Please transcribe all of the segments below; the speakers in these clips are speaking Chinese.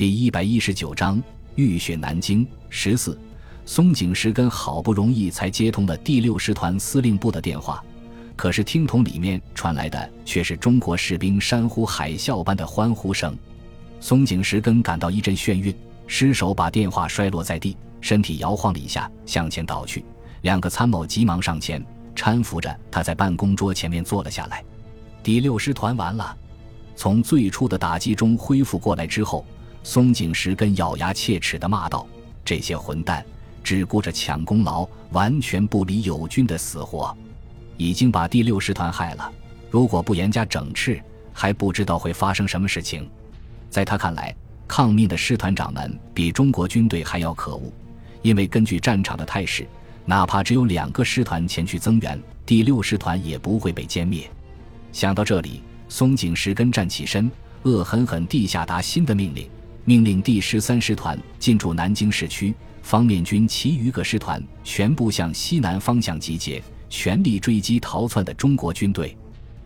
第一百一十九章浴血南京。十四，松井石根好不容易才接通了第六师团司令部的电话，可是听筒里面传来的却是中国士兵山呼海啸般的欢呼声。松井石根感到一阵眩晕，失手把电话摔落在地，身体摇晃了一下，向前倒去。两个参谋急忙上前搀扶着他，在办公桌前面坐了下来。第六师团完了，从最初的打击中恢复过来之后。松井石根咬牙切齿地骂道：“这些混蛋只顾着抢功劳，完全不理友军的死活，已经把第六师团害了。如果不严加整治，还不知道会发生什么事情。”在他看来，抗命的师团长们比中国军队还要可恶，因为根据战场的态势，哪怕只有两个师团前去增援，第六师团也不会被歼灭。想到这里，松井石根站起身，恶狠狠地下达新的命令。命令第十三师团进驻南京市区，方面军其余各师团全部向西南方向集结，全力追击逃窜的中国军队。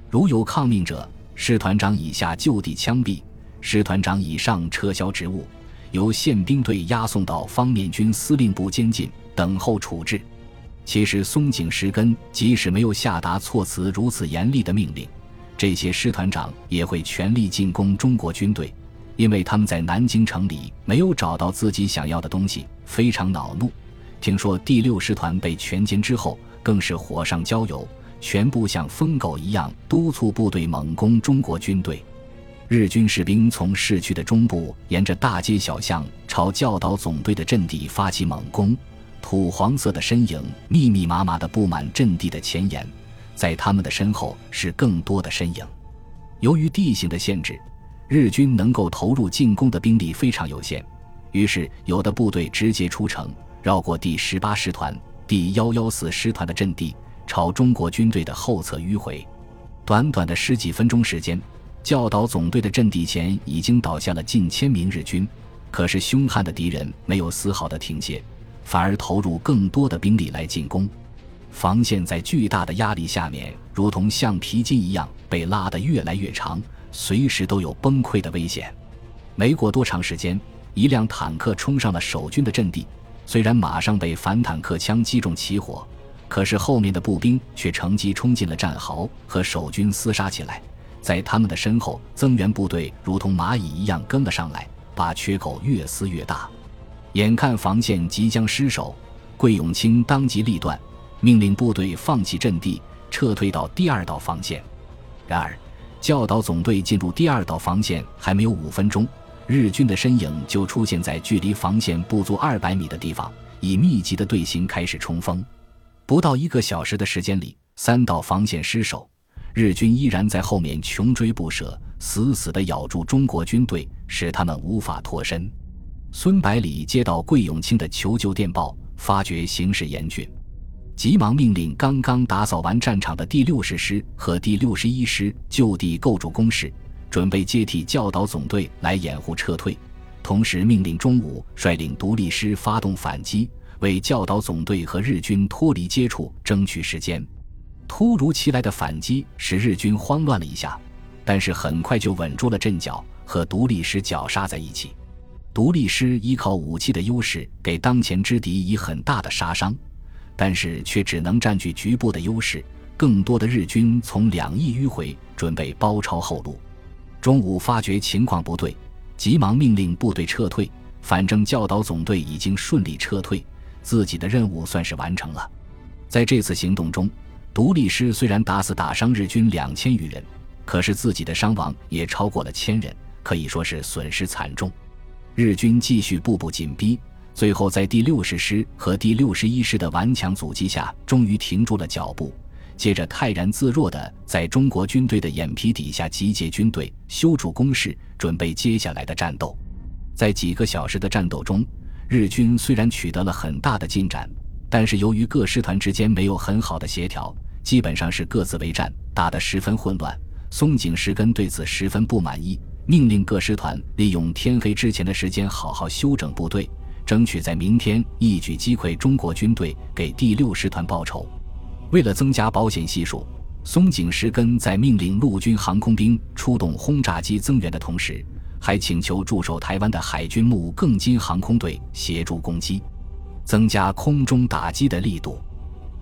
如有抗命者，师团长以下就地枪毙，师团长以上撤销职务，由宪兵队押送到方面军司令部监禁，等候处置。其实松井石根即使没有下达措辞如此严厉的命令，这些师团长也会全力进攻中国军队。因为他们在南京城里没有找到自己想要的东西，非常恼怒。听说第六师团被全歼之后，更是火上浇油，全部像疯狗一样督促部队猛攻中国军队。日军士兵从市区的中部沿着大街小巷朝教导总队的阵地发起猛攻，土黄色的身影密密麻麻地布满阵地的前沿，在他们的身后是更多的身影。由于地形的限制。日军能够投入进攻的兵力非常有限，于是有的部队直接出城，绕过第十八师团、第幺幺四师团的阵地，朝中国军队的后侧迂回。短短的十几分钟时间，教导总队的阵地前已经倒下了近千名日军。可是凶悍的敌人没有丝毫的停歇，反而投入更多的兵力来进攻。防线在巨大的压力下面，如同橡皮筋一样被拉得越来越长。随时都有崩溃的危险。没过多长时间，一辆坦克冲上了守军的阵地。虽然马上被反坦克枪击中起火，可是后面的步兵却乘机冲进了战壕，和守军厮杀起来。在他们的身后，增援部队如同蚂蚁一样跟了上来，把缺口越撕越大。眼看防线即将失守，桂永清当机立断，命令部队放弃阵地，撤退到第二道防线。然而，教导总队进入第二道防线还没有五分钟，日军的身影就出现在距离防线不足二百米的地方，以密集的队形开始冲锋。不到一个小时的时间里，三道防线失守，日军依然在后面穷追不舍，死死地咬住中国军队，使他们无法脱身。孙百里接到桂永清的求救电报，发觉形势严峻。急忙命令刚刚打扫完战场的第六十师和第六十一师就地构筑工事，准备接替教导总队来掩护撤退。同时命令中午率领独立师发动反击，为教导总队和日军脱离接触争取时间。突如其来的反击使日军慌乱了一下，但是很快就稳住了阵脚，和独立师绞杀在一起。独立师依靠武器的优势，给当前之敌以很大的杀伤。但是却只能占据局部的优势，更多的日军从两翼迂回，准备包抄后路。中午发觉情况不对，急忙命令部队撤退。反正教导总队已经顺利撤退，自己的任务算是完成了。在这次行动中，独立师虽然打死打伤日军两千余人，可是自己的伤亡也超过了千人，可以说是损失惨重。日军继续步步紧逼。最后，在第六十师和第六十一师的顽强阻击下，终于停住了脚步。接着，泰然自若地在中国军队的眼皮底下集结军队、修筑工事，准备接下来的战斗。在几个小时的战斗中，日军虽然取得了很大的进展，但是由于各师团之间没有很好的协调，基本上是各自为战，打得十分混乱。松井石根对此十分不满意，命令各师团利用天黑之前的时间好好休整部队。争取在明天一举击溃中国军队，给第六师团报仇。为了增加保险系数，松井石根在命令陆军航空兵出动轰炸机增援的同时，还请求驻守台湾的海军木更津航空队协助攻击，增加空中打击的力度。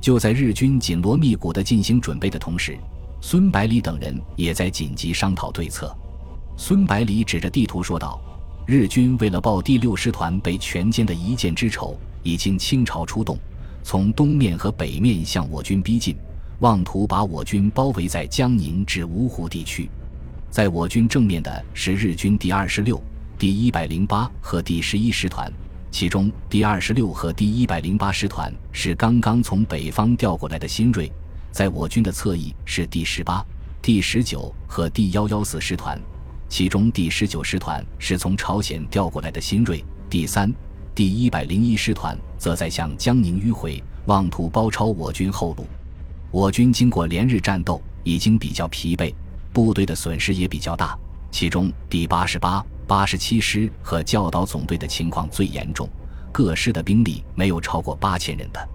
就在日军紧锣密鼓地进行准备的同时，孙百里等人也在紧急商讨对策。孙百里指着地图说道：“日军为了报第六师团被全歼的一箭之仇，已经倾巢出动，从东面和北面向我军逼近，妄图把我军包围在江宁至芜湖地区。在我军正面的是日军第二十六、第一百零八和第十一师团，其中第二十六和第一百零八师团是刚刚从北方调过来的新锐；在我军的侧翼是第十八、第十九和第幺幺四师团。”其中第十九师团是从朝鲜调过来的新锐，第三、第一百零一师团则在向江宁迂回，妄图包抄我军后路。我军经过连日战斗，已经比较疲惫，部队的损失也比较大。其中第八十八、八十七师和教导总队的情况最严重，各师的兵力没有超过八千人的。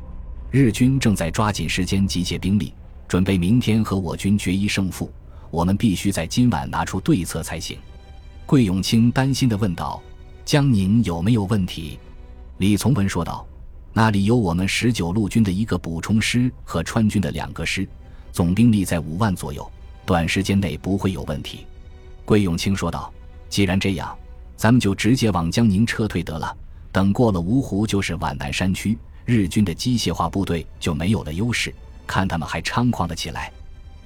日军正在抓紧时间集结兵力，准备明天和我军决一胜负。我们必须在今晚拿出对策才行。”桂永清担心地问道，“江宁有没有问题？”李从文说道：“那里有我们十九路军的一个补充师和川军的两个师，总兵力在五万左右，短时间内不会有问题。”桂永清说道：“既然这样，咱们就直接往江宁撤退得了。等过了芜湖，就是皖南山区，日军的机械化部队就没有了优势，看他们还猖狂了起来。”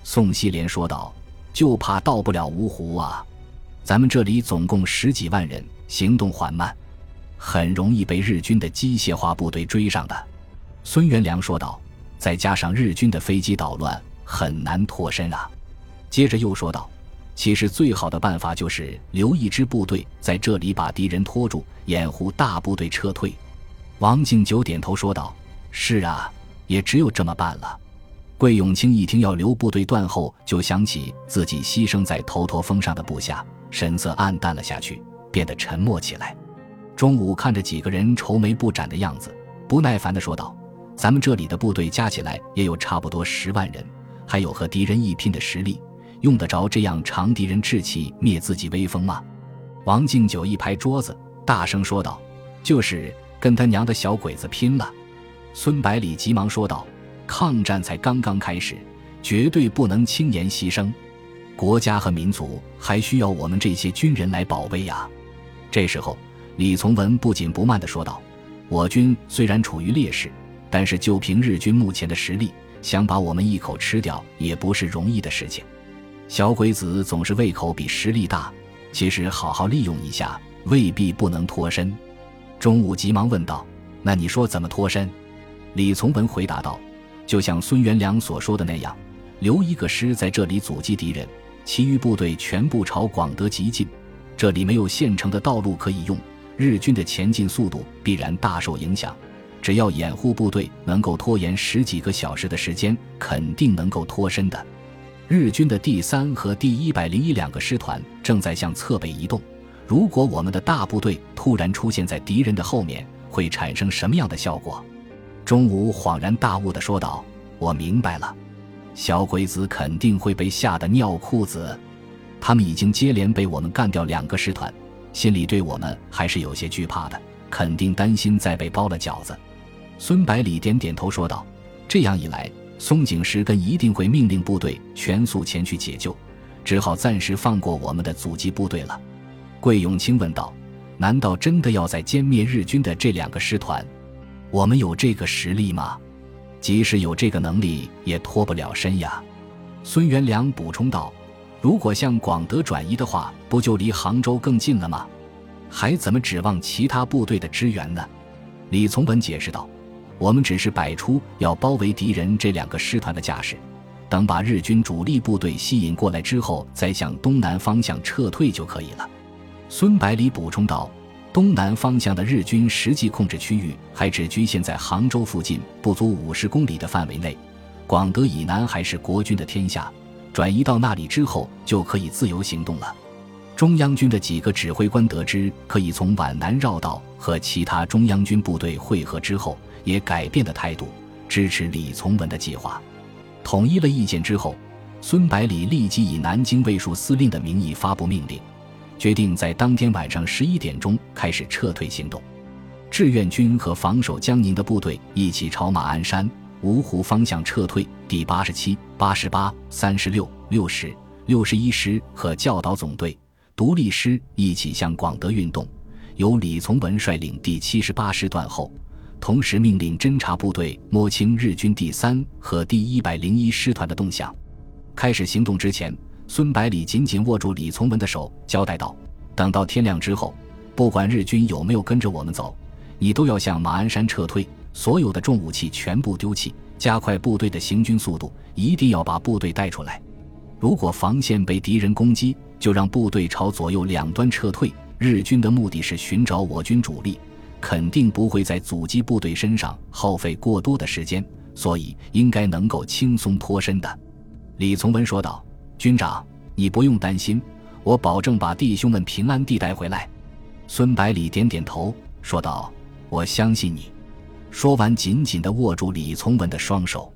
宋希濂说道。就怕到不了芜湖啊！咱们这里总共十几万人，行动缓慢，很容易被日军的机械化部队追上的。孙元良说道：“再加上日军的飞机捣乱，很难脱身啊。”接着又说道：“其实最好的办法就是留一支部队在这里把敌人拖住，掩护大部队撤退。”王敬久点头说道：“是啊，也只有这么办了。”桂永清一听要留部队断后，就想起自己牺牲在头陀峰上的部下，神色黯淡了下去，变得沉默起来。中午看着几个人愁眉不展的样子，不耐烦地说道：“咱们这里的部队加起来也有差不多十万人，还有和敌人一拼的实力，用得着这样长敌人志气，灭自己威风吗？”王敬久一拍桌子，大声说道：“就是跟他娘的小鬼子拼了！”孙百里急忙说道。抗战才刚刚开始，绝对不能轻言牺牲。国家和民族还需要我们这些军人来保卫呀！这时候，李从文不紧不慢地说道：“我军虽然处于劣势，但是就凭日军目前的实力，想把我们一口吃掉也不是容易的事情。小鬼子总是胃口比实力大，其实好好利用一下，未必不能脱身。”中午急忙问道：“那你说怎么脱身？”李从文回答道。就像孙元良所说的那样，留一个师在这里阻击敌人，其余部队全部朝广德急进。这里没有现成的道路可以用，日军的前进速度必然大受影响。只要掩护部队能够拖延十几个小时的时间，肯定能够脱身的。日军的第三和第一百零一两个师团正在向侧北移动。如果我们的大部队突然出现在敌人的后面，会产生什么样的效果？中午恍然大悟地说道：“我明白了，小鬼子肯定会被吓得尿裤子。他们已经接连被我们干掉两个师团，心里对我们还是有些惧怕的，肯定担心再被包了饺子。”孙百里点点头说道：“这样一来，松井石根一定会命令部队全速前去解救，只好暂时放过我们的阻击部队了。”桂永清问道：“难道真的要在歼灭日军的这两个师团？”我们有这个实力吗？即使有这个能力，也脱不了身呀。孙元良补充道：“如果向广德转移的话，不就离杭州更近了吗？还怎么指望其他部队的支援呢？”李从文解释道：“我们只是摆出要包围敌人这两个师团的架势，等把日军主力部队吸引过来之后，再向东南方向撤退就可以了。”孙百里补充道。东南方向的日军实际控制区域还只局限在杭州附近不足五十公里的范围内，广德以南还是国军的天下。转移到那里之后，就可以自由行动了。中央军的几个指挥官得知可以从皖南绕道和其他中央军部队会合之后，也改变了态度，支持李从文的计划。统一了意见之后，孙百里立即以南京卫戍司令的名义发布命令。决定在当天晚上十一点钟开始撤退行动。志愿军和防守江宁的部队一起朝马鞍山、芜湖方向撤退。第八十七、八十八、三十六、六十、六十一师和教导总队、独立师一起向广德运动。由李从文率领第七十八师断后，同时命令侦察部队摸清日军第三和第一百零一师团的动向。开始行动之前，孙百里紧紧握住李从文的手，交代道：“等到天亮之后，不管日军有没有跟着我们走，你都要向马鞍山撤退，所有的重武器全部丢弃，加快部队的行军速度，一定要把部队带出来。如果防线被敌人攻击，就让部队朝左右两端撤退。日军的目的是寻找我军主力，肯定不会在阻击部队身上耗费过多的时间，所以应该能够轻松脱身的。”李从文说道：“军长，你不用担心，我保证把弟兄们平安地带回来。”孙百里点点头，说道：“我相信你。”说完，紧紧地握住李从文的双手。